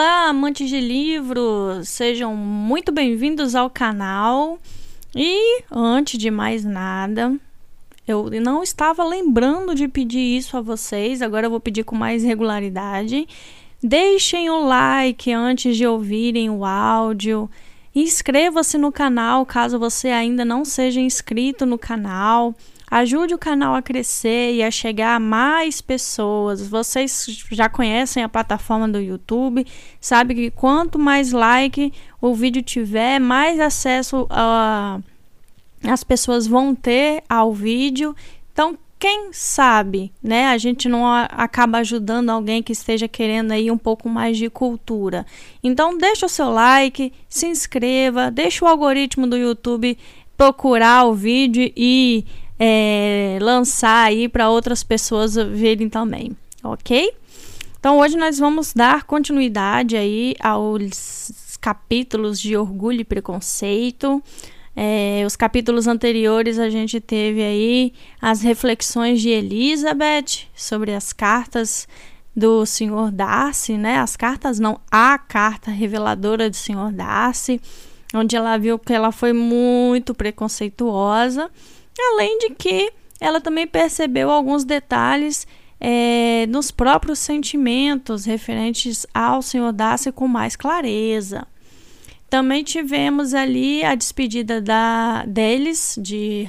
Olá, amantes de livros! Sejam muito bem-vindos ao canal. E antes de mais nada, eu não estava lembrando de pedir isso a vocês, agora eu vou pedir com mais regularidade. Deixem o like antes de ouvirem o áudio. Inscreva-se no canal caso você ainda não seja inscrito no canal. Ajude o canal a crescer e a chegar a mais pessoas. Vocês já conhecem a plataforma do YouTube, sabe que quanto mais like o vídeo tiver, mais acesso a, as pessoas vão ter ao vídeo. Então, quem sabe, né, a gente não acaba ajudando alguém que esteja querendo aí um pouco mais de cultura. Então, deixa o seu like, se inscreva, deixa o algoritmo do YouTube procurar o vídeo e é, lançar aí para outras pessoas verem também, ok? Então hoje nós vamos dar continuidade aí aos capítulos de orgulho e preconceito. É, os capítulos anteriores a gente teve aí as reflexões de Elizabeth sobre as cartas do Senhor Darcy, né? As cartas não, a carta reveladora do Senhor Darcy, onde ela viu que ela foi muito preconceituosa Além de que ela também percebeu alguns detalhes é, nos próprios sentimentos referentes ao Senhor Darcy com mais clareza. Também tivemos ali a despedida da, deles, de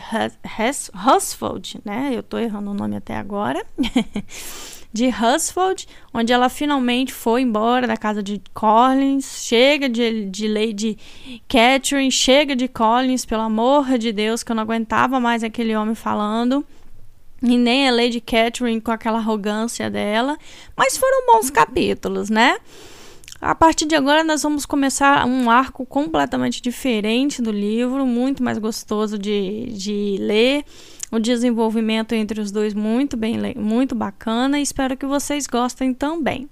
Husfold, né? Eu estou errando o nome até agora. de Husfold, onde ela finalmente foi embora da casa de Collins. Chega de, de Lady Catherine, chega de Collins, pelo amor de Deus, que eu não aguentava mais aquele homem falando. E nem a Lady Catherine com aquela arrogância dela. Mas foram bons capítulos, né? A partir de agora, nós vamos começar um arco completamente diferente do livro, muito mais gostoso de, de ler o desenvolvimento entre os dois muito bem, muito bacana e espero que vocês gostem também.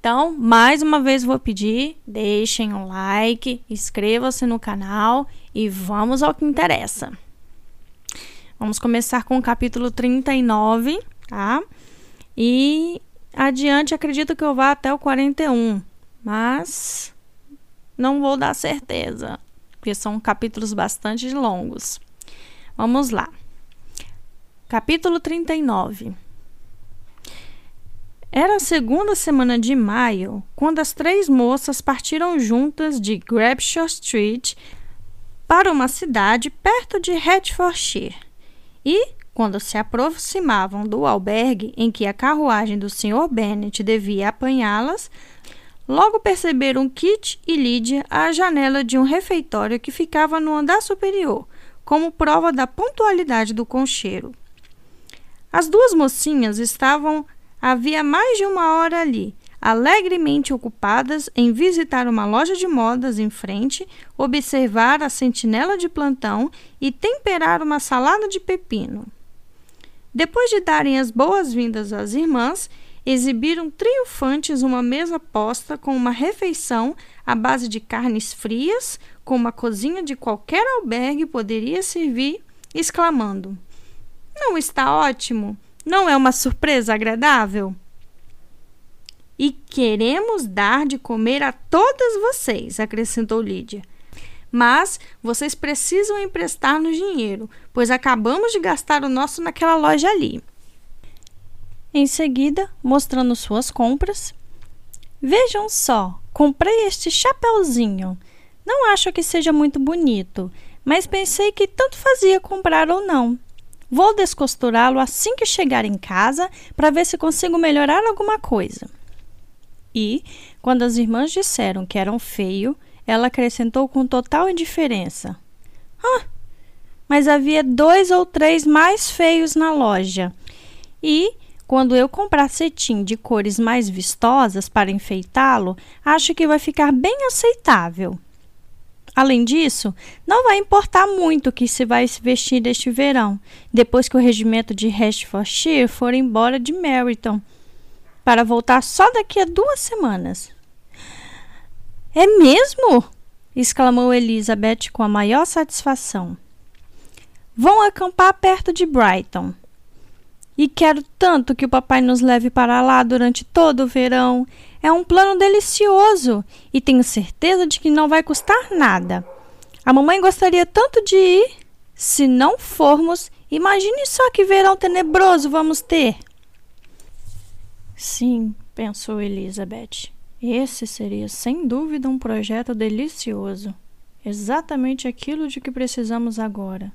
Então, mais uma vez vou pedir, deixem um like, inscreva-se no canal e vamos ao que interessa. Vamos começar com o capítulo 39, tá? E adiante acredito que eu vá até o 41, mas não vou dar certeza, porque são capítulos bastante longos. Vamos lá. Capítulo 39 Era a segunda semana de maio quando as três moças partiram juntas de Grabshaw Street para uma cidade perto de Hertfordshire. E, quando se aproximavam do albergue em que a carruagem do Sr. Bennet devia apanhá-las, logo perceberam Kit e Lydia à janela de um refeitório que ficava no andar superior, como prova da pontualidade do concheiro. As duas mocinhas estavam havia mais de uma hora ali, alegremente ocupadas em visitar uma loja de modas em frente, observar a sentinela de plantão e temperar uma salada de pepino. Depois de darem as boas-vindas às irmãs, exibiram triunfantes uma mesa posta com uma refeição à base de carnes frias, como a cozinha de qualquer albergue poderia servir, exclamando: não está ótimo? Não é uma surpresa agradável? E queremos dar de comer a todas vocês, acrescentou Lídia. Mas vocês precisam emprestar-nos dinheiro, pois acabamos de gastar o nosso naquela loja ali. Em seguida, mostrando suas compras, vejam só, comprei este chapeuzinho. Não acho que seja muito bonito, mas pensei que tanto fazia comprar ou não. Vou descosturá-lo assim que chegar em casa para ver se consigo melhorar alguma coisa. E, quando as irmãs disseram que eram feio, ela acrescentou com total indiferença: Ah, mas havia dois ou três mais feios na loja. E, quando eu comprar cetim de cores mais vistosas para enfeitá-lo, acho que vai ficar bem aceitável. Além disso, não vai importar muito o que se vai se vestir deste verão, depois que o regimento de Hertfordshire for embora de Meryton, para voltar só daqui a duas semanas. É mesmo? exclamou Elizabeth com a maior satisfação. Vão acampar perto de Brighton. E quero tanto que o papai nos leve para lá durante todo o verão. É um plano delicioso e tenho certeza de que não vai custar nada. A mamãe gostaria tanto de ir. Se não formos, imagine só que verão tenebroso vamos ter. Sim, pensou Elizabeth. Esse seria sem dúvida um projeto delicioso. Exatamente aquilo de que precisamos agora.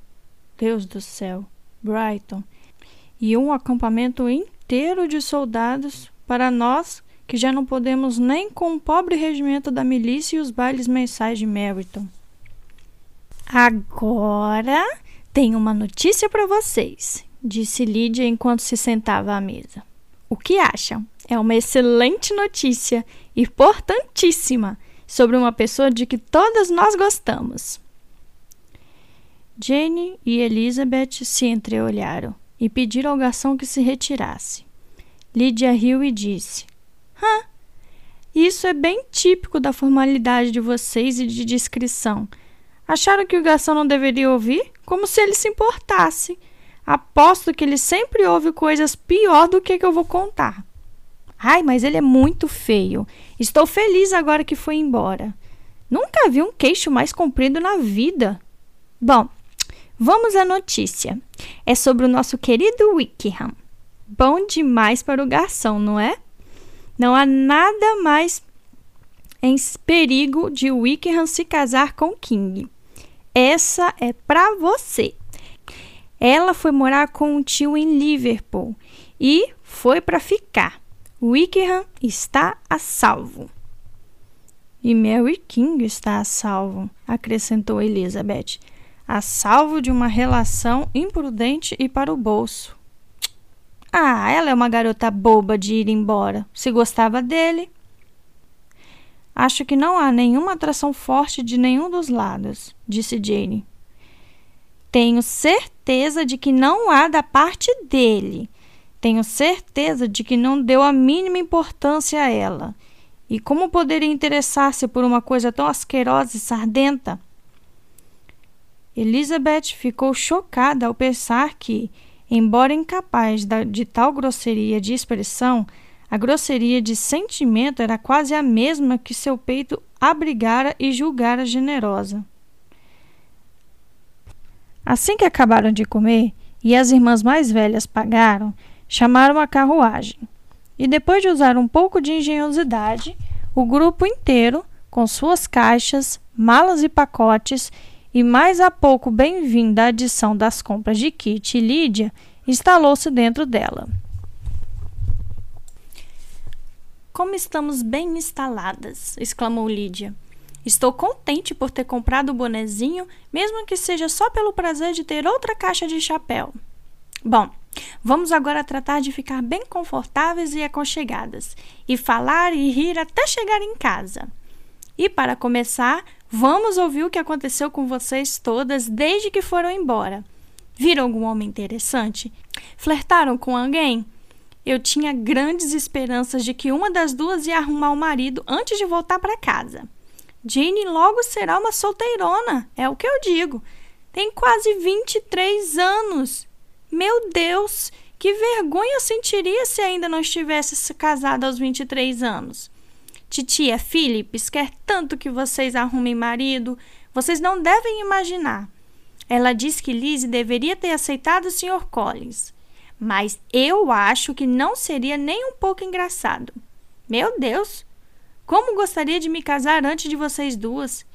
Deus do céu, Brighton. E um acampamento inteiro de soldados para nós que já não podemos nem com o pobre regimento da milícia e os bailes mensais de Meryton. Agora tenho uma notícia para vocês, disse Lídia enquanto se sentava à mesa. O que acham? É uma excelente notícia, importantíssima, sobre uma pessoa de que todas nós gostamos. Jane e Elizabeth se entreolharam e pediram ao garçom que se retirasse. Lydia riu e disse: Hã? Isso é bem típico da formalidade de vocês e de discrição. Acharam que o garçom não deveria ouvir? Como se ele se importasse. Aposto que ele sempre ouve coisas pior do que, que eu vou contar. Ai, mas ele é muito feio. Estou feliz agora que foi embora. Nunca vi um queixo mais comprido na vida. Bom, vamos à notícia. É sobre o nosso querido Wickham. Bom demais para o garçom, não é? Não há nada mais em perigo de Wickham se casar com King. Essa é para você. Ela foi morar com um tio em Liverpool e foi para ficar. Wickham está a salvo. E Mary King está a salvo, acrescentou Elizabeth, a salvo de uma relação imprudente e para o bolso. Ah, ela é uma garota boba de ir embora. Se gostava dele, Acho que não há nenhuma atração forte de nenhum dos lados, disse Jane. Tenho certeza de que não há da parte dele. Tenho certeza de que não deu a mínima importância a ela. E como poderia interessar-se por uma coisa tão asquerosa e sardenta? Elizabeth ficou chocada ao pensar que, embora incapaz de tal grosseria de expressão, a grosseria de sentimento era quase a mesma que seu peito abrigara e julgara generosa. Assim que acabaram de comer e as irmãs mais velhas pagaram, chamaram a carruagem. E depois de usar um pouco de engenhosidade, o grupo inteiro, com suas caixas, malas e pacotes, e mais a pouco bem-vinda a adição das compras de Kit e Lídia, instalou-se dentro dela. Como estamos bem instaladas! exclamou Lídia. Estou contente por ter comprado o bonezinho, mesmo que seja só pelo prazer de ter outra caixa de chapéu. Bom, vamos agora tratar de ficar bem confortáveis e aconchegadas, e falar e rir até chegar em casa. E para começar, vamos ouvir o que aconteceu com vocês todas desde que foram embora. Viram algum homem interessante? Flertaram com alguém? Eu tinha grandes esperanças de que uma das duas ia arrumar o marido antes de voltar para casa. Jane logo será uma solteirona, é o que eu digo. Tem quase 23 anos. Meu Deus, que vergonha sentiria se ainda não estivesse se casada aos 23 anos. Titia Phillips quer tanto que vocês arrumem marido, vocês não devem imaginar. Ela diz que Lizzie deveria ter aceitado o Sr. Collins mas eu acho que não seria nem um pouco engraçado. Meu Deus! Como gostaria de me casar antes de vocês duas.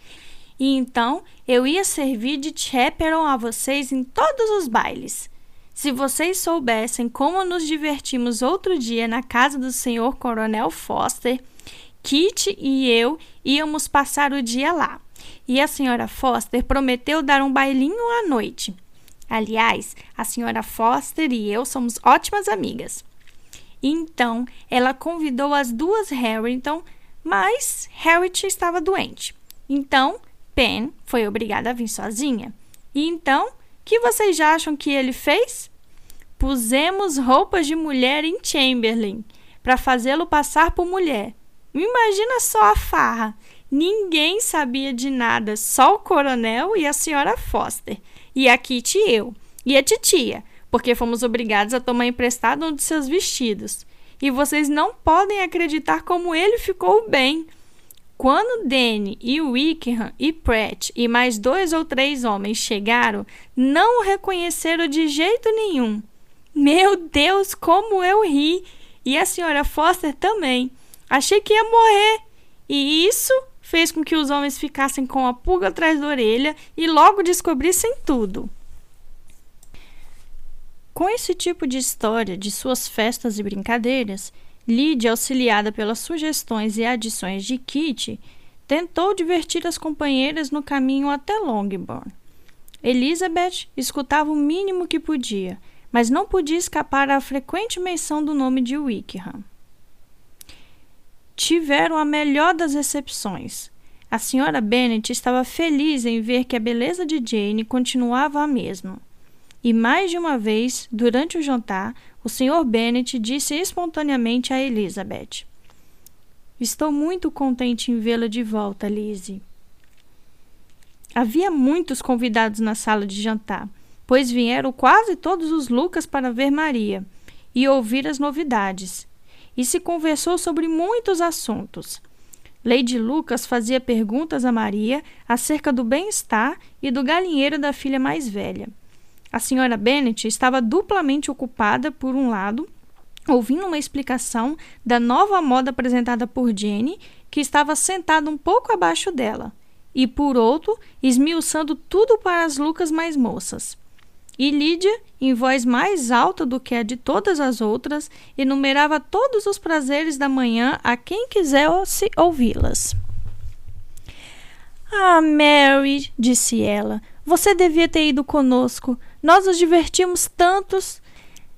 E então eu ia servir de chaperon a vocês em todos os bailes. Se vocês soubessem como nos divertimos outro dia na casa do senhor Coronel Foster, Kit e eu íamos passar o dia lá. E a senhora Foster prometeu dar um bailinho à noite. Aliás, a senhora Foster e eu somos ótimas amigas. Então, ela convidou as duas Harrington, mas Harriet estava doente. Então, Pen foi obrigada a vir sozinha. E então, que vocês já acham que ele fez? Pusemos roupas de mulher em Chamberlain para fazê-lo passar por mulher. Imagina só a farra. Ninguém sabia de nada, só o coronel e a senhora Foster e a Kitty e eu, e a titia, porque fomos obrigados a tomar emprestado um de seus vestidos. e vocês não podem acreditar como ele ficou bem. Quando Danny e Wickham e Pratt e mais dois ou três homens chegaram, não o reconheceram de jeito nenhum. Meu Deus, como eu ri! E a senhora Foster também. Achei que ia morrer. E isso fez com que os homens ficassem com a pulga atrás da orelha e logo descobrissem tudo. Com esse tipo de história de suas festas e brincadeiras, Lydia, auxiliada pelas sugestões e adições de Kitty, tentou divertir as companheiras no caminho até Longbourn. Elizabeth escutava o mínimo que podia, mas não podia escapar à frequente menção do nome de Wickham. Tiveram a melhor das recepções. A senhora Bennet estava feliz em ver que a beleza de Jane continuava a mesma. E mais de uma vez, durante o jantar, o Sr. Bennet disse espontaneamente a Elizabeth: Estou muito contente em vê-la de volta, Lizzie. Havia muitos convidados na sala de jantar, pois vieram quase todos os Lucas para ver Maria e ouvir as novidades. E se conversou sobre muitos assuntos. Lady Lucas fazia perguntas a Maria acerca do bem-estar e do galinheiro da filha mais velha. A senhora Bennet estava duplamente ocupada, por um lado, ouvindo uma explicação da nova moda apresentada por Jenny, que estava sentada um pouco abaixo dela, e por outro, esmiuçando tudo para as Lucas mais moças. E Lídia, em voz mais alta do que a de todas as outras, enumerava todos os prazeres da manhã a quem quisesse ouvi-las. Ah, Mary, disse ela, você devia ter ido conosco. Nós nos divertimos tantos.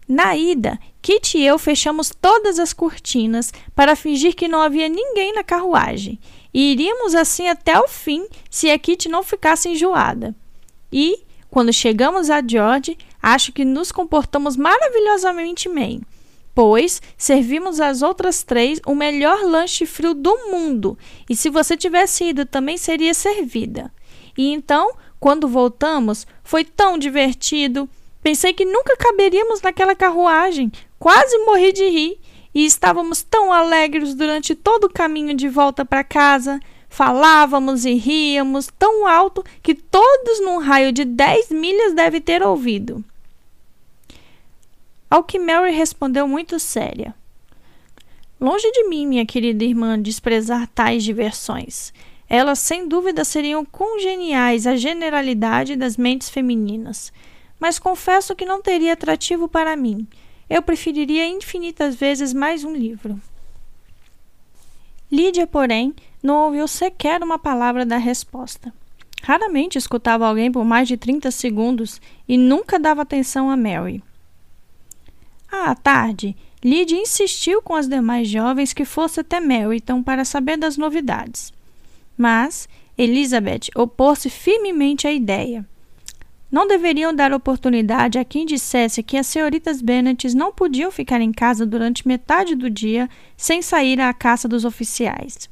Na ida, Kit e eu fechamos todas as cortinas para fingir que não havia ninguém na carruagem. E iríamos assim até o fim se a Kit não ficasse enjoada. E, quando chegamos a George, acho que nos comportamos maravilhosamente bem, pois servimos às outras três o melhor lanche frio do mundo. E se você tivesse ido, também seria servida. E então quando voltamos, foi tão divertido. Pensei que nunca caberíamos naquela carruagem. Quase morri de rir. E estávamos tão alegres durante todo o caminho de volta para casa. Falávamos e ríamos tão alto que todos num raio de dez milhas devem ter ouvido. Ao que Mary respondeu muito séria. Longe de mim, minha querida irmã, desprezar tais diversões. Elas, sem dúvida, seriam congeniais à generalidade das mentes femininas. Mas confesso que não teria atrativo para mim. Eu preferiria infinitas vezes mais um livro. Lídia, porém, não ouviu sequer uma palavra da resposta. Raramente escutava alguém por mais de 30 segundos e nunca dava atenção a Mary. À tarde, Lydia insistiu com as demais jovens que fosse até Meryton para saber das novidades. Mas Elizabeth opôs-se firmemente à ideia. Não deveriam dar oportunidade a quem dissesse que as senhoritas Bennet não podiam ficar em casa durante metade do dia sem sair à caça dos oficiais.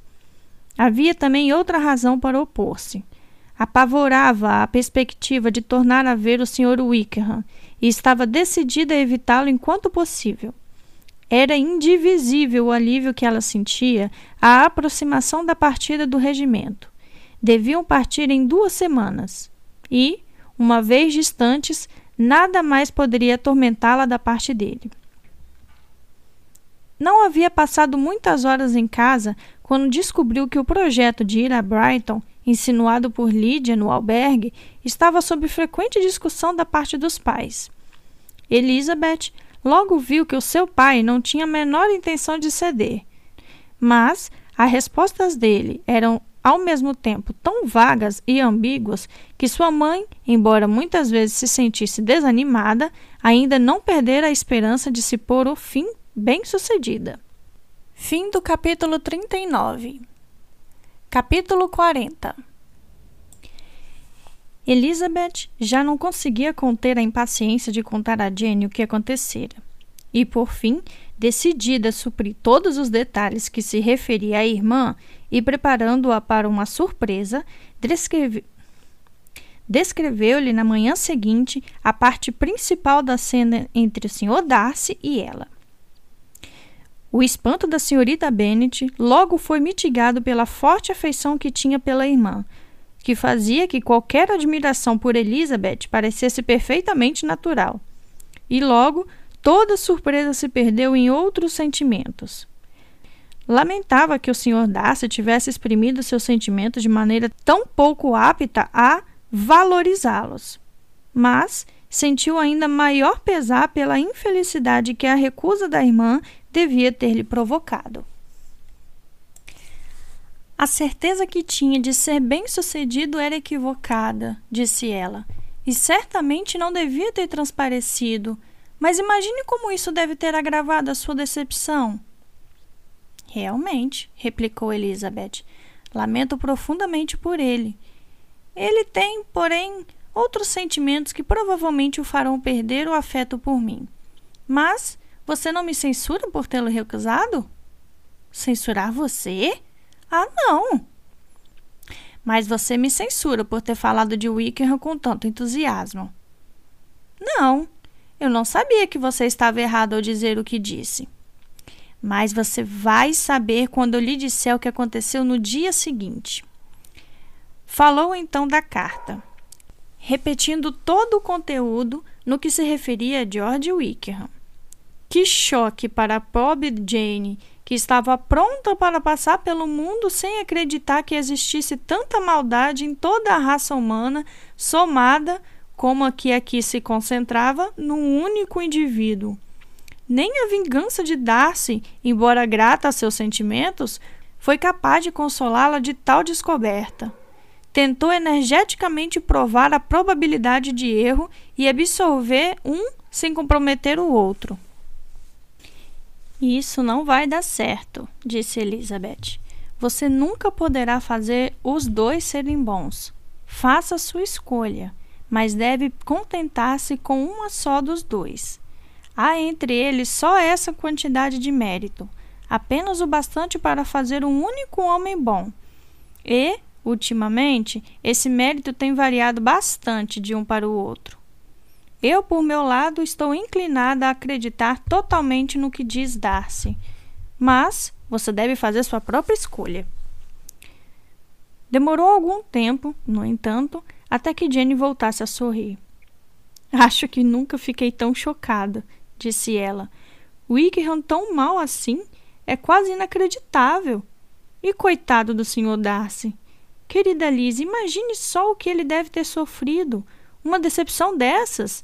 Havia também outra razão para opor-se. Apavorava a perspectiva de tornar a ver o Sr. Wickham e estava decidida a evitá-lo enquanto possível. Era indivisível o alívio que ela sentia à aproximação da partida do regimento. Deviam partir em duas semanas e, uma vez distantes, nada mais poderia atormentá-la da parte dele. Não havia passado muitas horas em casa quando descobriu que o projeto de ir a Brighton, insinuado por Lydia no albergue, estava sob frequente discussão da parte dos pais. Elizabeth logo viu que o seu pai não tinha a menor intenção de ceder. Mas as respostas dele eram ao mesmo tempo tão vagas e ambíguas que sua mãe, embora muitas vezes se sentisse desanimada, ainda não perdera a esperança de se pôr o fim bem-sucedida. Fim do capítulo 39. Capítulo 40. Elizabeth já não conseguia conter a impaciência de contar a Jenny o que acontecera. E, por fim, decidida a suprir todos os detalhes que se referia à irmã e preparando-a para uma surpresa, descreve... descreveu-lhe na manhã seguinte a parte principal da cena entre o Sr. Darcy e ela. O espanto da senhorita Bennet logo foi mitigado pela forte afeição que tinha pela irmã, que fazia que qualquer admiração por Elizabeth parecesse perfeitamente natural. E logo toda surpresa se perdeu em outros sentimentos. Lamentava que o Sr. Darcy tivesse exprimido seus sentimentos de maneira tão pouco apta a valorizá-los. Mas sentiu ainda maior pesar pela infelicidade que a recusa da irmã devia ter-lhe provocado. A certeza que tinha de ser bem-sucedido era equivocada, disse ela, e certamente não devia ter transparecido. Mas imagine como isso deve ter agravado a sua decepção. Realmente, replicou Elizabeth. Lamento profundamente por ele. Ele tem, porém, outros sentimentos que provavelmente o farão perder o afeto por mim. Mas você não me censura por tê-lo recusado? Censurar você? Ah, não! Mas você me censura por ter falado de Wickham com tanto entusiasmo. Não, eu não sabia que você estava errado ao dizer o que disse. Mas você vai saber quando eu lhe disser o que aconteceu no dia seguinte. Falou então da carta, repetindo todo o conteúdo no que se referia a George Wickham. Que choque para a pobre Jane, que estava pronta para passar pelo mundo sem acreditar que existisse tanta maldade em toda a raça humana, somada, como a que aqui se concentrava, num único indivíduo. Nem a vingança de Darcy, embora grata a seus sentimentos, foi capaz de consolá-la de tal descoberta. Tentou energeticamente provar a probabilidade de erro e absolver um sem comprometer o outro. Isso não vai dar certo, disse Elizabeth. Você nunca poderá fazer os dois serem bons. Faça sua escolha, mas deve contentar-se com uma só dos dois. Há entre eles só essa quantidade de mérito, apenas o bastante para fazer um único homem bom. E, ultimamente, esse mérito tem variado bastante de um para o outro. Eu, por meu lado, estou inclinada a acreditar totalmente no que diz Darcy, mas você deve fazer sua própria escolha. Demorou algum tempo, no entanto, até que Jenny voltasse a sorrir. Acho que nunca fiquei tão chocada, disse ela. Wickham tão mal assim é quase inacreditável. E coitado do Sr. Darcy. Querida Liz, imagine só o que ele deve ter sofrido. Uma decepção dessas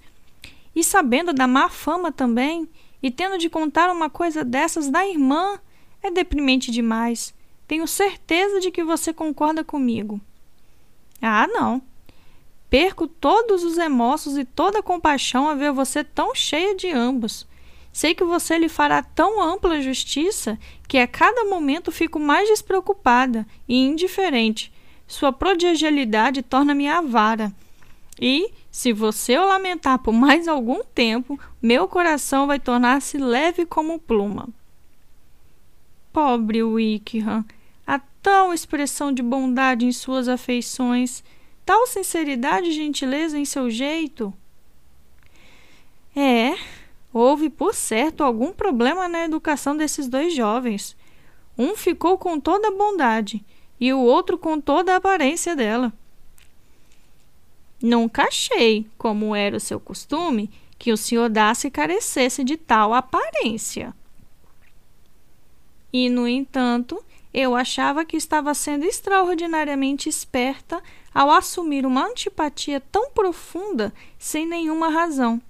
e sabendo da má fama também, e tendo de contar uma coisa dessas da irmã, é deprimente demais. Tenho certeza de que você concorda comigo. Ah, não. Perco todos os remorsos e toda a compaixão a ver você tão cheia de ambos. Sei que você lhe fará tão ampla justiça que a cada momento fico mais despreocupada e indiferente. Sua prodigialidade torna-me avara. E, se você o lamentar por mais algum tempo, meu coração vai tornar-se leve como pluma. Pobre Wickham, a tal expressão de bondade em suas afeições, tal sinceridade e gentileza em seu jeito. É, houve por certo algum problema na educação desses dois jovens. Um ficou com toda a bondade e o outro com toda a aparência dela. Nunca achei, como era o seu costume, que o senhor Darcy carecesse de tal aparência. E, no entanto, eu achava que estava sendo extraordinariamente esperta ao assumir uma antipatia tão profunda sem nenhuma razão.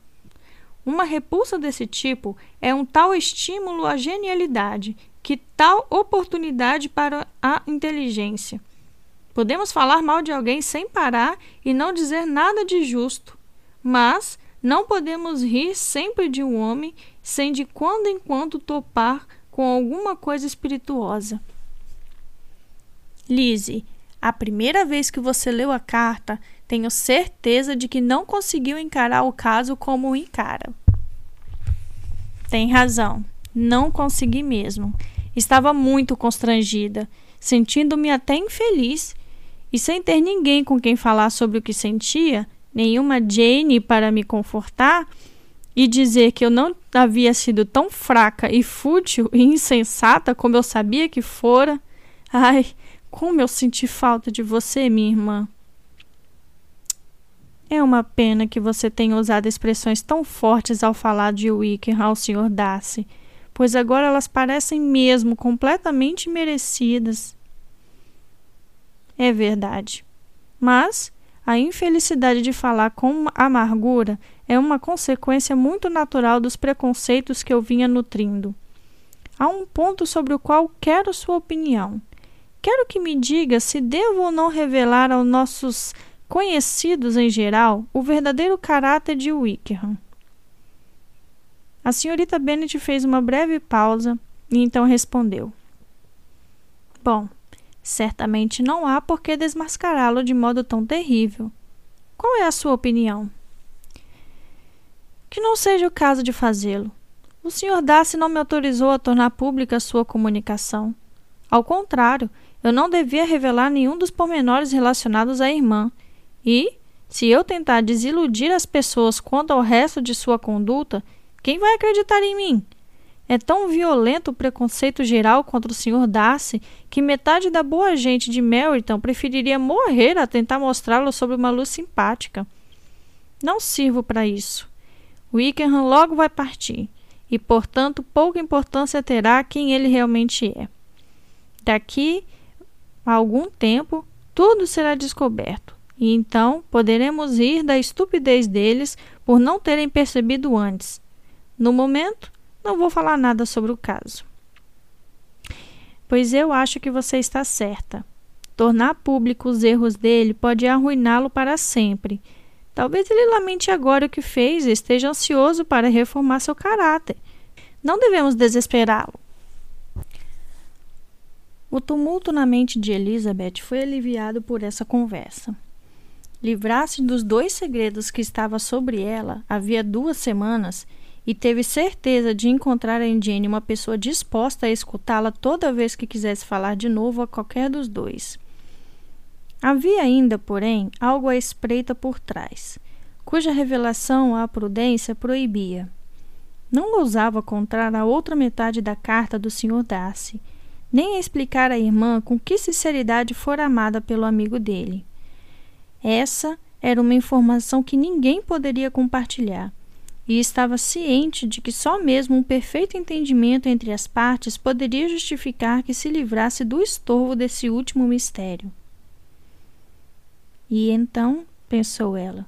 Uma repulsa desse tipo é um tal estímulo à genialidade, que tal oportunidade para a inteligência. Podemos falar mal de alguém sem parar e não dizer nada de justo, mas não podemos rir sempre de um homem sem de quando em quando topar com alguma coisa espirituosa. Lise, a primeira vez que você leu a carta, tenho certeza de que não conseguiu encarar o caso como o encara. Tem razão, não consegui mesmo. Estava muito constrangida, sentindo-me até infeliz e sem ter ninguém com quem falar sobre o que sentia, nenhuma Jane para me confortar, e dizer que eu não havia sido tão fraca e fútil e insensata como eu sabia que fora. Ai, como eu senti falta de você, minha irmã. É uma pena que você tenha usado expressões tão fortes ao falar de Wickham ao Sr. Darcy, pois agora elas parecem mesmo completamente merecidas. É verdade. Mas a infelicidade de falar com amargura é uma consequência muito natural dos preconceitos que eu vinha nutrindo. Há um ponto sobre o qual quero sua opinião. Quero que me diga se devo ou não revelar aos nossos conhecidos em geral o verdadeiro caráter de Wickham. A senhorita Bennet fez uma breve pausa e então respondeu: Bom, Certamente não há por que desmascará-lo de modo tão terrível. Qual é a sua opinião? Que não seja o caso de fazê-lo. O Sr. Darcy não me autorizou a tornar pública sua comunicação. Ao contrário, eu não devia revelar nenhum dos pormenores relacionados à irmã. E, se eu tentar desiludir as pessoas quanto ao resto de sua conduta, quem vai acreditar em mim? É tão violento o preconceito geral contra o Sr. Darcy que metade da boa gente de Meryton preferiria morrer a tentar mostrá-lo sob uma luz simpática. Não sirvo para isso. Wickham logo vai partir, e portanto pouca importância terá quem ele realmente é. Daqui a algum tempo, tudo será descoberto, e então poderemos rir da estupidez deles por não terem percebido antes. No momento, não vou falar nada sobre o caso. Pois eu acho que você está certa. Tornar público os erros dele pode arruiná-lo para sempre. Talvez ele lamente agora o que fez e esteja ansioso para reformar seu caráter. Não devemos desesperá-lo. O tumulto na mente de Elizabeth foi aliviado por essa conversa. Livrar-se dos dois segredos que estava sobre ela havia duas semanas e teve certeza de encontrar em Jenny uma pessoa disposta a escutá-la toda vez que quisesse falar de novo a qualquer dos dois. Havia ainda, porém, algo à espreita por trás, cuja revelação a prudência proibia. Não ousava contar a outra metade da carta do Sr. Darcy, nem explicar à irmã com que sinceridade fora amada pelo amigo dele. Essa era uma informação que ninguém poderia compartilhar e estava ciente de que só mesmo um perfeito entendimento entre as partes poderia justificar que se livrasse do estorvo desse último mistério. E então, pensou ela,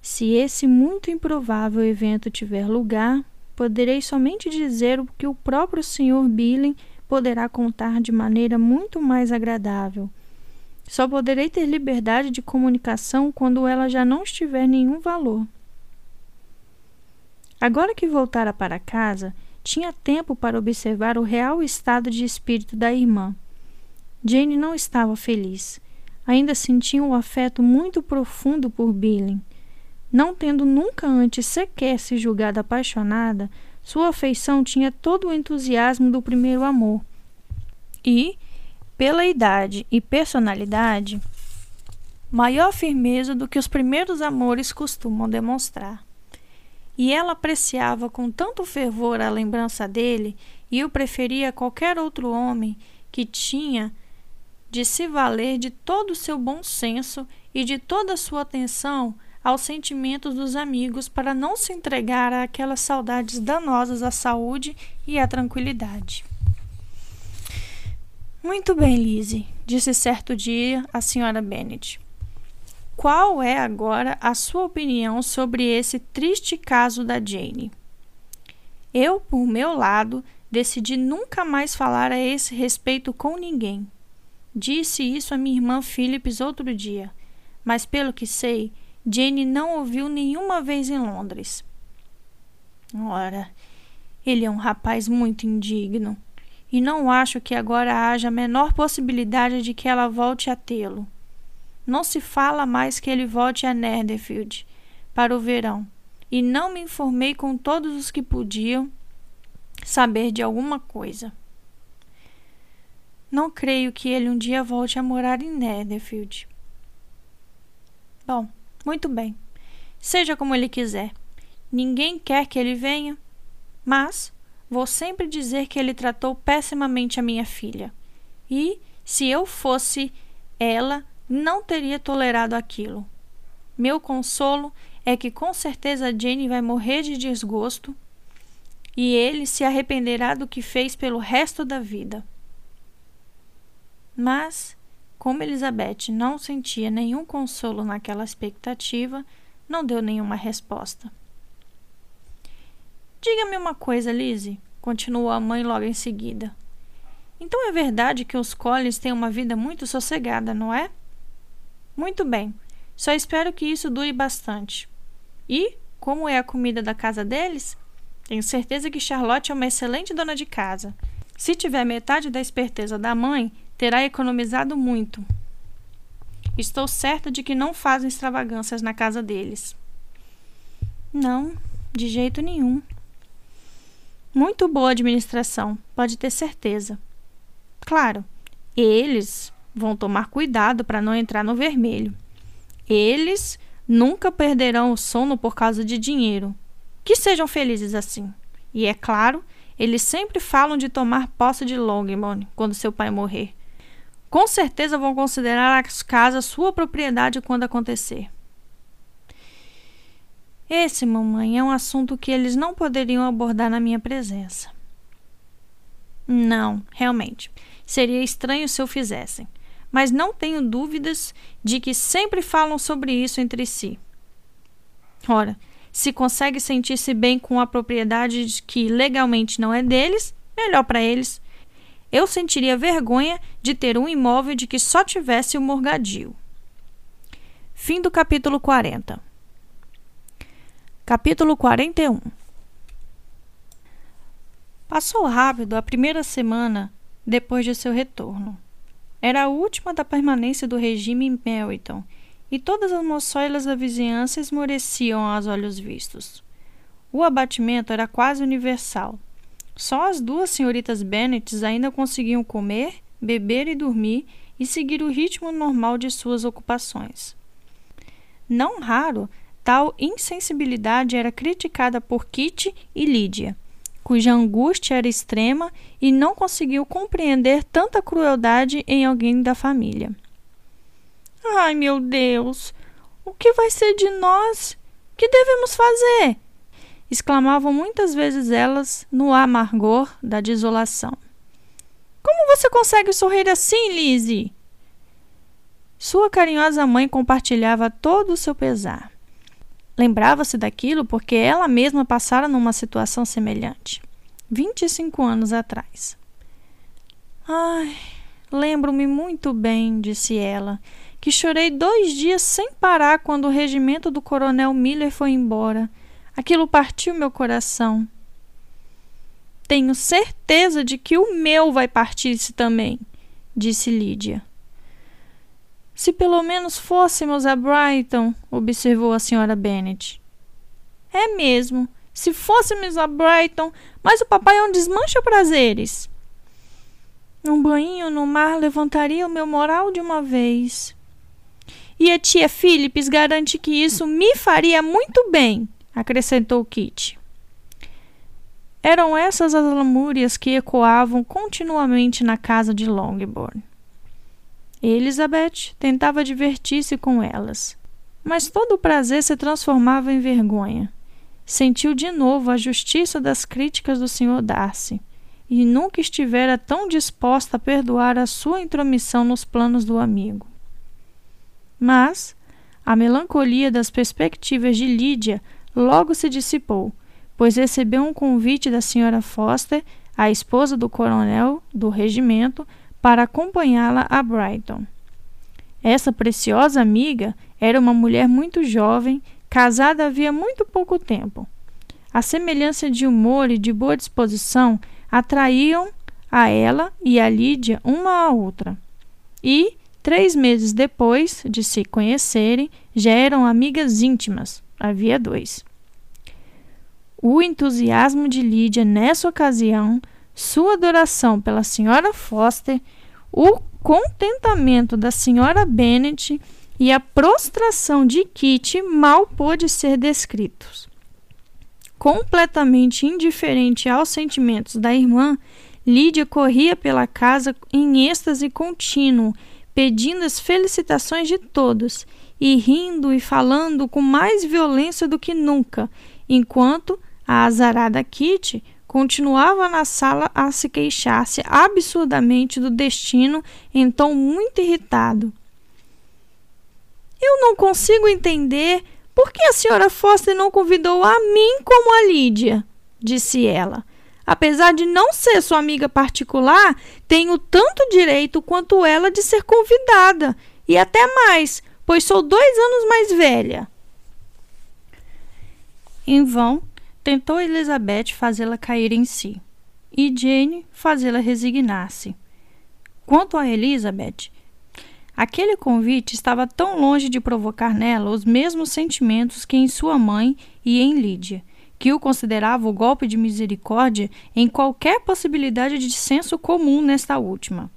se esse muito improvável evento tiver lugar, poderei somente dizer o que o próprio Sr. Billing poderá contar de maneira muito mais agradável. Só poderei ter liberdade de comunicação quando ela já não estiver nenhum valor. Agora que voltara para casa, tinha tempo para observar o real estado de espírito da irmã. Jane não estava feliz. Ainda sentia um afeto muito profundo por Billing. Não tendo nunca antes sequer se julgado apaixonada, sua afeição tinha todo o entusiasmo do primeiro amor. E, pela idade e personalidade, maior firmeza do que os primeiros amores costumam demonstrar e ela apreciava com tanto fervor a lembrança dele e o preferia a qualquer outro homem que tinha de se valer de todo o seu bom senso e de toda a sua atenção aos sentimentos dos amigos para não se entregar àquelas saudades danosas à saúde e à tranquilidade. Muito bem, Lizzie, disse certo dia a senhora Bennet. Qual é agora a sua opinião sobre esse triste caso da Jane? Eu, por meu lado, decidi nunca mais falar a esse respeito com ninguém. Disse isso a minha irmã Phillips outro dia, mas pelo que sei, Jane não ouviu nenhuma vez em Londres. Ora, ele é um rapaz muito indigno, e não acho que agora haja a menor possibilidade de que ela volte a tê-lo. Não se fala mais que ele volte a Netherfield para o verão, e não me informei com todos os que podiam saber de alguma coisa. Não creio que ele um dia volte a morar em Netherfield. Bom, muito bem. Seja como ele quiser. ninguém quer que ele venha. Mas vou sempre dizer que ele tratou pessimamente a minha filha. E, se eu fosse ela, não teria tolerado aquilo. Meu consolo é que com certeza Jane vai morrer de desgosto e ele se arrependerá do que fez pelo resto da vida. Mas, como Elizabeth não sentia nenhum consolo naquela expectativa, não deu nenhuma resposta. Diga-me uma coisa, Lizzie, continuou a mãe logo em seguida. Então é verdade que os Collins têm uma vida muito sossegada, não é? Muito bem. Só espero que isso dure bastante. E, como é a comida da casa deles? Tenho certeza que Charlotte é uma excelente dona de casa. Se tiver metade da esperteza da mãe, terá economizado muito. Estou certa de que não fazem extravagâncias na casa deles. Não, de jeito nenhum. Muito boa administração, pode ter certeza. Claro, eles vão tomar cuidado para não entrar no vermelho. Eles nunca perderão o sono por causa de dinheiro. Que sejam felizes assim. E é claro, eles sempre falam de tomar posse de Longmont quando seu pai morrer. Com certeza vão considerar as casas sua propriedade quando acontecer. Esse, mamãe, é um assunto que eles não poderiam abordar na minha presença. Não, realmente. Seria estranho se o fizessem. Mas não tenho dúvidas de que sempre falam sobre isso entre si. Ora, se consegue sentir-se bem com a propriedade que legalmente não é deles, melhor para eles. Eu sentiria vergonha de ter um imóvel de que só tivesse o morgadio. Fim do capítulo 40. Capítulo 41 Passou rápido a primeira semana depois de seu retorno. Era a última da permanência do regime em Melton, e todas as moçoilas da vizinhança esmoreciam aos olhos vistos. O abatimento era quase universal. Só as duas senhoritas Bennet ainda conseguiam comer, beber e dormir e seguir o ritmo normal de suas ocupações. Não raro, Tal insensibilidade era criticada por Kitty e Lídia, cuja angústia era extrema e não conseguiu compreender tanta crueldade em alguém da família. Ai, meu Deus! O que vai ser de nós? Que devemos fazer? exclamavam muitas vezes elas no amargor da desolação. Como você consegue sorrir assim, Lizzie? Sua carinhosa mãe compartilhava todo o seu pesar. Lembrava-se daquilo porque ela mesma passara numa situação semelhante, 25 anos atrás. Ai, lembro-me muito bem, disse ela, que chorei dois dias sem parar quando o regimento do coronel Miller foi embora. Aquilo partiu meu coração. Tenho certeza de que o meu vai partir-se também, disse Lídia. Se pelo menos fôssemos a Brighton, observou a senhora Bennet. É mesmo. Se fôssemos a Brighton, mas o papai é um desmancha-prazeres. Um banho no mar levantaria o meu moral de uma vez. E a tia Phillips garante que isso me faria muito bem, acrescentou Kitty. Eram essas as lamúrias que ecoavam continuamente na casa de Longbourn. Elizabeth tentava divertir-se com elas, mas todo o prazer se transformava em vergonha. Sentiu de novo a justiça das críticas do Sr. Darcy e nunca estivera tão disposta a perdoar a sua intromissão nos planos do amigo. Mas a melancolia das perspectivas de Lídia logo se dissipou, pois recebeu um convite da Sra. Foster, a esposa do coronel do regimento, para acompanhá-la a Brighton. Essa preciosa amiga era uma mulher muito jovem, casada havia muito pouco tempo. A semelhança de humor e de boa disposição atraíam a ela e a Lídia uma à outra. E, três meses depois de se conhecerem, já eram amigas íntimas. Havia dois. O entusiasmo de Lídia nessa ocasião sua adoração pela senhora Foster, o contentamento da senhora Bennet e a prostração de Kitty mal pôde ser descritos. Completamente indiferente aos sentimentos da irmã, Lídia corria pela casa em êxtase contínuo, pedindo as felicitações de todos, e rindo e falando com mais violência do que nunca, enquanto a azarada Kitty continuava na sala a se queixar-se absurdamente do destino em tom muito irritado. Eu não consigo entender por que a senhora Foster não convidou a mim como a Lídia? disse ela. Apesar de não ser sua amiga particular, tenho tanto direito quanto ela de ser convidada, e até mais, pois sou dois anos mais velha. Em vão, tentou Elizabeth fazê-la cair em si, e Jane fazê-la resignar-se. Quanto a Elizabeth, Aquele convite estava tão longe de provocar nela os mesmos sentimentos que em sua mãe e em Lídia, que o considerava o golpe de misericórdia em qualquer possibilidade de senso comum nesta última.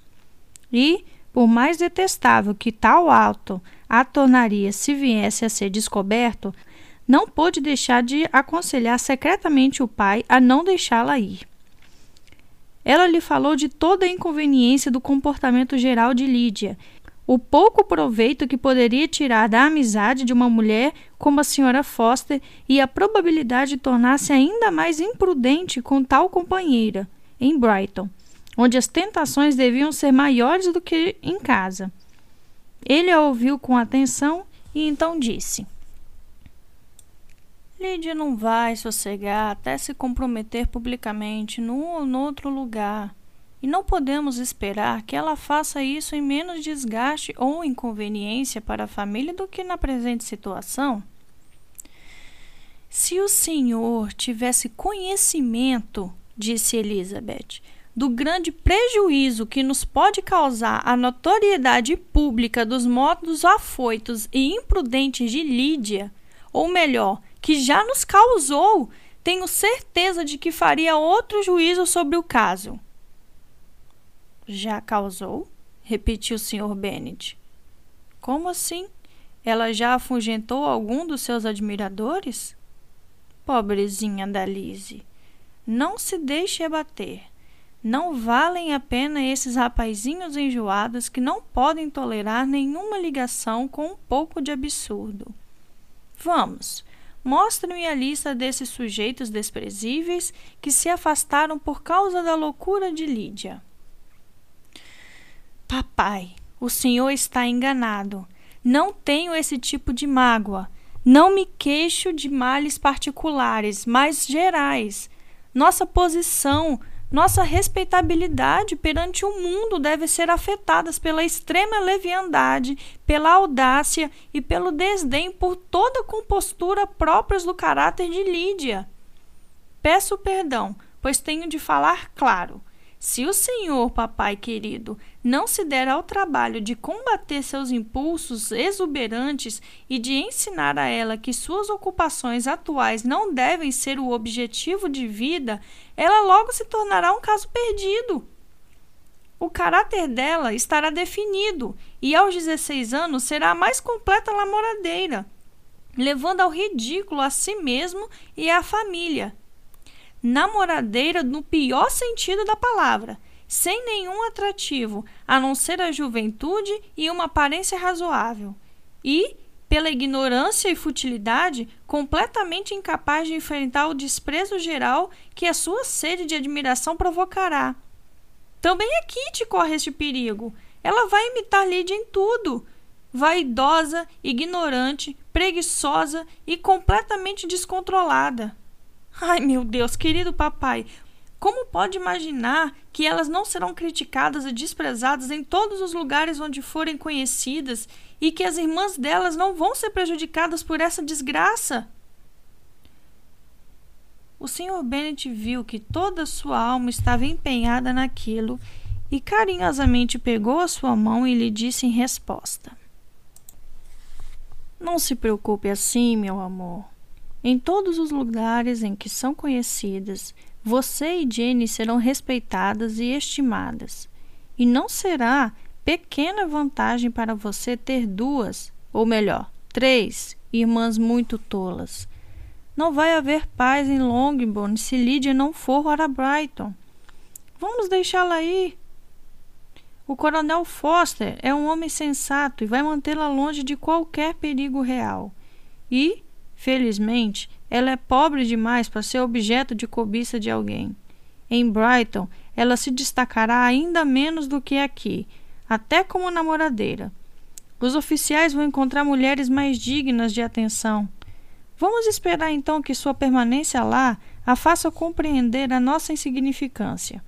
E, por mais detestável que tal ato a tornaria se viesse a ser descoberto, não pôde deixar de aconselhar secretamente o pai a não deixá-la ir. Ela lhe falou de toda a inconveniência do comportamento geral de Lídia o pouco proveito que poderia tirar da amizade de uma mulher como a senhora Foster e a probabilidade de tornar-se ainda mais imprudente com tal companheira, em Brighton, onde as tentações deviam ser maiores do que em casa. Ele a ouviu com atenção e então disse: Lídia não vai sossegar até se comprometer publicamente num ou noutro lugar e não podemos esperar que ela faça isso em menos desgaste ou inconveniência para a família do que na presente situação. Se o senhor tivesse conhecimento, disse Elizabeth, do grande prejuízo que nos pode causar a notoriedade pública dos modos afoitos e imprudentes de Lídia, ou melhor, que já nos causou, tenho certeza de que faria outro juízo sobre o caso. Já causou? repetiu o Sr. Bennet. Como assim? Ela já afugentou algum dos seus admiradores? Pobrezinha da Lise. Não se deixe abater. Não valem a pena esses rapazinhos enjoados que não podem tolerar nenhuma ligação com um pouco de absurdo. Vamos, mostre-me a lista desses sujeitos desprezíveis que se afastaram por causa da loucura de Lídia. Papai, o senhor está enganado. Não tenho esse tipo de mágoa. Não me queixo de males particulares, mas gerais. Nossa posição, nossa respeitabilidade perante o mundo deve ser afetadas pela extrema leviandade, pela audácia e pelo desdém por toda compostura próprias do caráter de Lídia. Peço perdão, pois tenho de falar claro. Se o senhor, papai querido, não se der ao trabalho de combater seus impulsos exuberantes e de ensinar a ela que suas ocupações atuais não devem ser o objetivo de vida, ela logo se tornará um caso perdido. O caráter dela estará definido e aos 16 anos será a mais completa namoradeira, levando ao ridículo a si mesmo e à família namoradeira no pior sentido da palavra, sem nenhum atrativo, a não ser a juventude e uma aparência razoável. E, pela ignorância e futilidade, completamente incapaz de enfrentar o desprezo geral que a sua sede de admiração provocará. Também a Kitty corre este perigo. Ela vai imitar Lydia em tudo. Vaidosa, ignorante, preguiçosa e completamente descontrolada. Ai, meu Deus, querido papai, como pode imaginar que elas não serão criticadas e desprezadas em todos os lugares onde forem conhecidas e que as irmãs delas não vão ser prejudicadas por essa desgraça? O Sr. Bennet viu que toda sua alma estava empenhada naquilo e carinhosamente pegou a sua mão e lhe disse em resposta: Não se preocupe assim, meu amor. Em todos os lugares em que são conhecidas, você e Jenny serão respeitadas e estimadas. E não será pequena vantagem para você ter duas, ou melhor, três irmãs muito tolas. Não vai haver paz em Longbourn se Lydia não for para Brighton. Vamos deixá-la ir. O coronel Foster é um homem sensato e vai mantê-la longe de qualquer perigo real. E, felizmente, ela é pobre demais para ser objeto de cobiça de alguém. Em Brighton, ela se destacará ainda menos do que aqui, até como namoradeira. Os oficiais vão encontrar mulheres mais dignas de atenção. Vamos esperar então que sua permanência lá a faça compreender a nossa insignificância.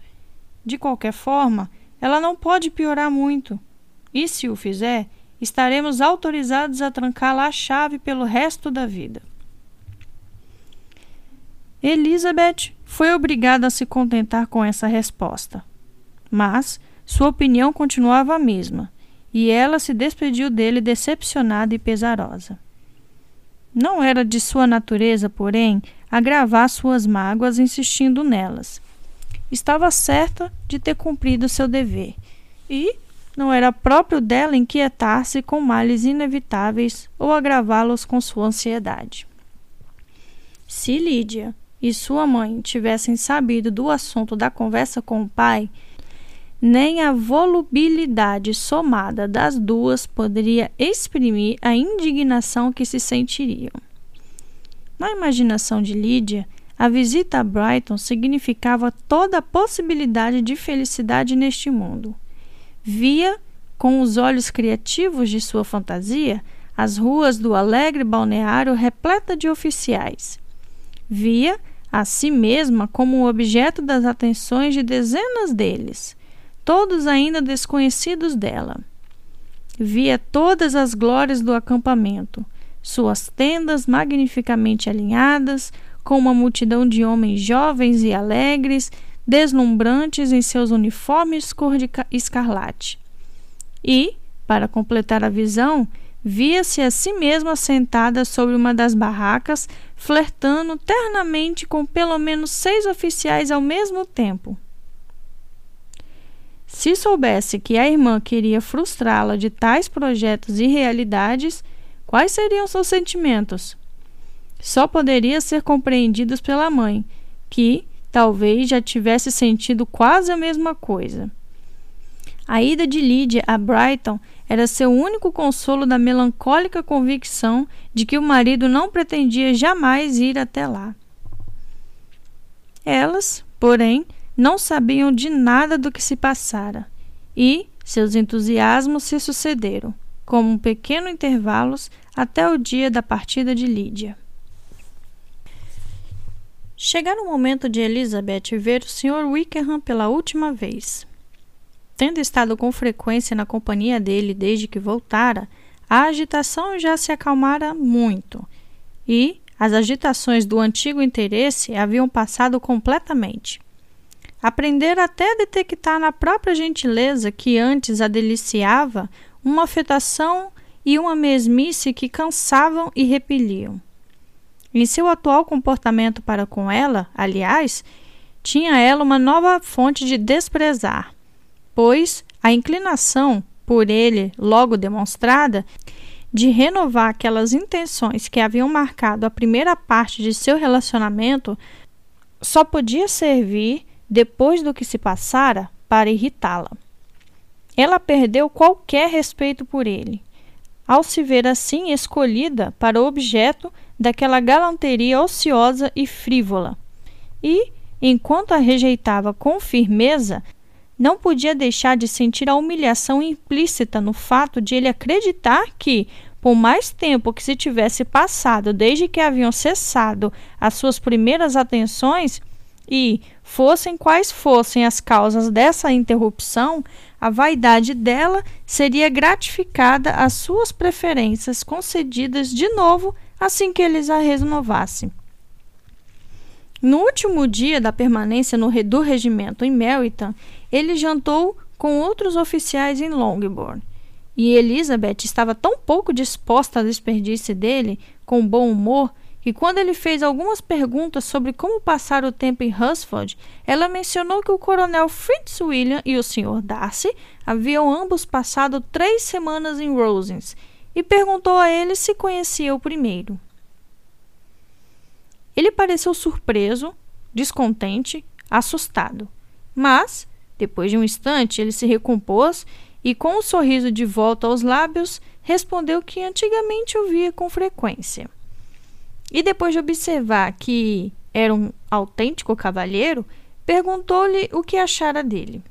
De qualquer forma, ela não pode piorar muito. E se o fizer, estaremos autorizados a trancá-la a chave pelo resto da vida. Elizabeth foi obrigada a se contentar com essa resposta. Mas sua opinião continuava a mesma, e ela se despediu dele decepcionada e pesarosa. Não era de sua natureza, porém, agravar suas mágoas insistindo nelas. Estava certa de ter cumprido seu dever, e não era próprio dela inquietar-se com males inevitáveis ou agravá-los com sua ansiedade. Se Lídia e sua mãe tivessem sabido do assunto da conversa com o pai, nem a volubilidade somada das duas poderia exprimir a indignação que se sentiriam. Na imaginação de Lídia, a visita a Brighton significava toda a possibilidade de felicidade neste mundo. Via, com os olhos criativos de sua fantasia, as ruas do alegre balneário repleta de oficiais. Via a si mesma como objeto das atenções de dezenas deles, todos ainda desconhecidos dela. Via todas as glórias do acampamento, suas tendas magnificamente alinhadas, com uma multidão de homens jovens e alegres, deslumbrantes em seus uniformes cor de escarlate. E, para completar a visão, via-se a si mesma sentada sobre uma das barracas, flertando ternamente com pelo menos seis oficiais ao mesmo tempo. Se soubesse que a irmã queria frustrá-la de tais projetos e realidades, quais seriam seus sentimentos? Só poderia ser compreendidos pela mãe, que talvez já tivesse sentido quase a mesma coisa. A ida de Lydia a Brighton era seu único consolo da melancólica convicção de que o marido não pretendia jamais ir até lá. Elas, porém, não sabiam de nada do que se passara, e seus entusiasmos se sucederam, como um pequeno intervalos, até o dia da partida de Lídia. Chegara o momento de Elizabeth ver o Sr. Wickham pela última vez. Tendo estado com frequência na companhia dele desde que voltara, a agitação já se acalmara muito, e as agitações do antigo interesse haviam passado completamente. Aprendera até a detectar na própria gentileza que antes a deliciava uma afetação e uma mesmice que cansavam e repeliam. Em seu atual comportamento para com ela, aliás, tinha ela uma nova fonte de desprezar pois a inclinação, por ele logo demonstrada, de renovar aquelas intenções que haviam marcado a primeira parte de seu relacionamento só podia servir, depois do que se passara, para irritá-la. Ela perdeu qualquer respeito por ele, ao se ver assim escolhida para objeto daquela galanteria ociosa e frívola. E, enquanto a rejeitava com firmeza, não podia deixar de sentir a humilhação implícita no fato de ele acreditar que, por mais tempo que se tivesse passado desde que haviam cessado as suas primeiras atenções, e, fossem quais fossem as causas dessa interrupção, a vaidade dela seria gratificada às suas preferências concedidas de novo assim que eles a renovassem. No último dia da permanência no, do regimento em Melton, ele jantou com outros oficiais em Longbourn. E Elizabeth estava tão pouco disposta a desperdício dele, com bom humor, que quando ele fez algumas perguntas sobre como passar o tempo em Hunsford, ela mencionou que o coronel Fitzwilliam e o Sr. Darcy haviam ambos passado três semanas em Rosings, e perguntou a ele se conhecia o primeiro. Ele pareceu surpreso, descontente, assustado. Mas, depois de um instante, ele se recompôs e, com um sorriso de volta aos lábios, respondeu que antigamente o via com frequência. E depois de observar que era um autêntico cavalheiro, perguntou-lhe o que achara dele.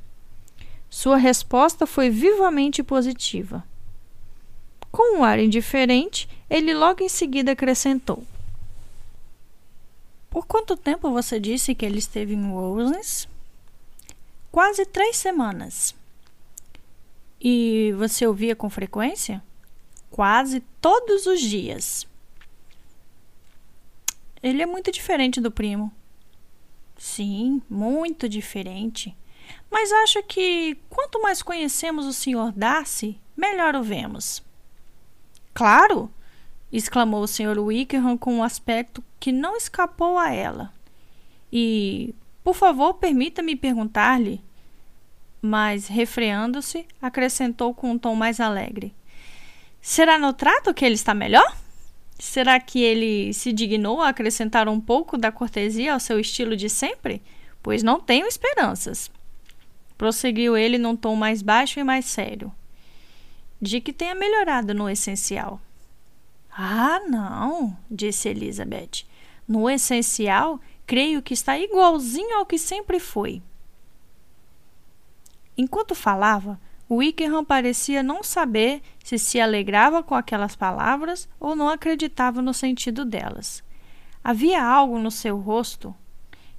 Sua resposta foi vivamente positiva. Com um ar indiferente, ele logo em seguida acrescentou: Por quanto tempo você disse que ele esteve em Roses? Quase três semanas. E você ouvia com frequência? Quase todos os dias. Ele é muito diferente do primo. Sim, muito diferente. Mas acho que quanto mais conhecemos o Sr. Darcy, melhor o vemos. Claro! exclamou o Sr. Wickham com um aspecto que não escapou a ela. E, por favor, permita-me perguntar-lhe. Mas, refreando-se, acrescentou com um tom mais alegre: Será no trato que ele está melhor? Será que ele se dignou a acrescentar um pouco da cortesia ao seu estilo de sempre? Pois não tenho esperanças. Prosseguiu ele num tom mais baixo e mais sério. De que tenha melhorado no essencial. Ah, não, disse Elizabeth. No essencial, creio que está igualzinho ao que sempre foi. Enquanto falava, Wickham parecia não saber se se alegrava com aquelas palavras ou não acreditava no sentido delas. Havia algo no seu rosto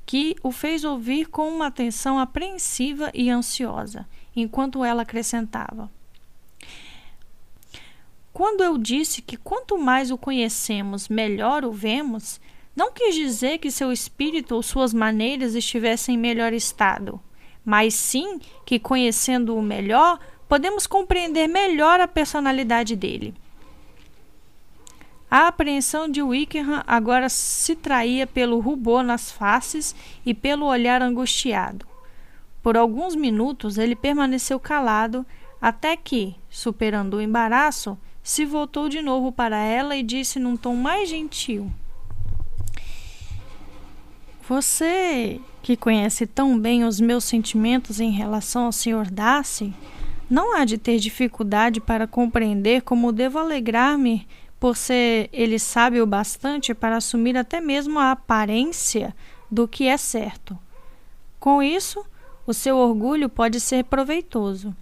que o fez ouvir com uma atenção apreensiva e ansiosa, enquanto ela acrescentava: Quando eu disse que quanto mais o conhecemos, melhor o vemos, não quis dizer que seu espírito ou suas maneiras estivessem em melhor estado mas sim que, conhecendo-o melhor, podemos compreender melhor a personalidade dele. A apreensão de Wickham agora se traía pelo rubor nas faces e pelo olhar angustiado. Por alguns minutos ele permaneceu calado, até que, superando o embaraço, se voltou de novo para ela e disse num tom mais gentil: Você que conhece tão bem os meus sentimentos em relação ao Sr. Darcy, não há de ter dificuldade para compreender como devo alegrar-me por ser ele sábio bastante para assumir até mesmo a aparência do que é certo. Com isso, o seu orgulho pode ser proveitoso,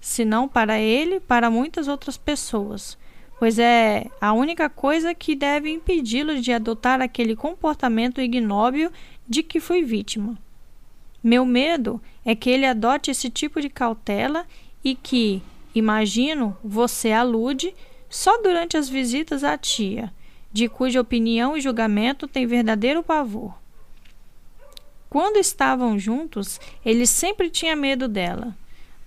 se não para ele, para muitas outras pessoas, pois é a única coisa que deve impedi-lo de adotar aquele comportamento ignóbil de que fui vítima. Meu medo é que ele adote esse tipo de cautela e que, imagino, você alude só durante as visitas à tia, de cuja opinião e julgamento tem verdadeiro pavor. Quando estavam juntos, ele sempre tinha medo dela.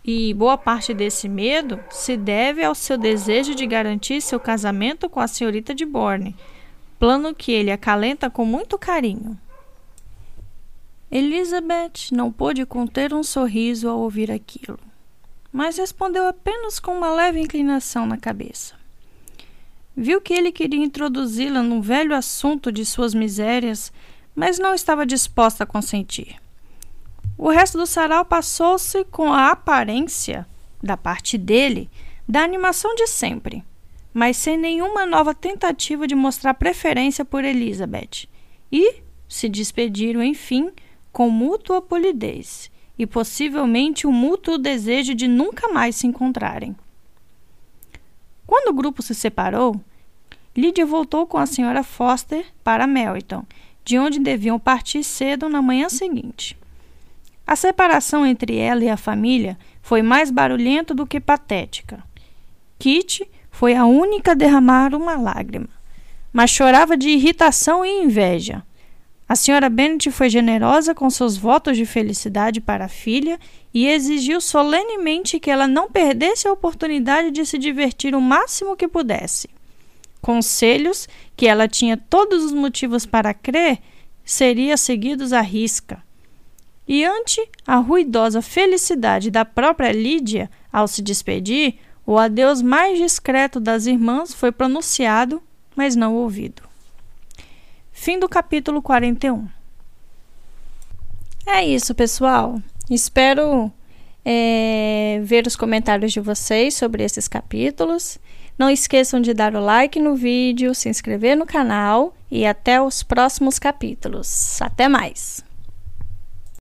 E boa parte desse medo se deve ao seu desejo de garantir seu casamento com a senhorita de Borne, plano que ele acalenta com muito carinho. Elizabeth não pôde conter um sorriso ao ouvir aquilo, mas respondeu apenas com uma leve inclinação na cabeça. Viu que ele queria introduzi-la num velho assunto de suas misérias, mas não estava disposta a consentir. O resto do sarau passou-se com a aparência, da parte dele, da animação de sempre, mas sem nenhuma nova tentativa de mostrar preferência por Elizabeth. E se despediram, enfim, com mútua polidez e possivelmente um mútuo desejo de nunca mais se encontrarem. Quando o grupo se separou, Lydia voltou com a senhora Foster para Melton, de onde deviam partir cedo na manhã seguinte. A separação entre ela e a família foi mais barulhenta do que patética. Kitty foi a única a derramar uma lágrima, mas chorava de irritação e inveja a senhora Bennet foi generosa com seus votos de felicidade para a filha e exigiu solenemente que ela não perdesse a oportunidade de se divertir o máximo que pudesse. Conselhos que ela tinha todos os motivos para crer seriam seguidos à risca. E ante a ruidosa felicidade da própria Lídia ao se despedir, o adeus mais discreto das irmãs foi pronunciado, mas não ouvido. Fim do capítulo 41. É isso, pessoal. Espero é, ver os comentários de vocês sobre esses capítulos. Não esqueçam de dar o like no vídeo, se inscrever no canal e até os próximos capítulos. Até mais!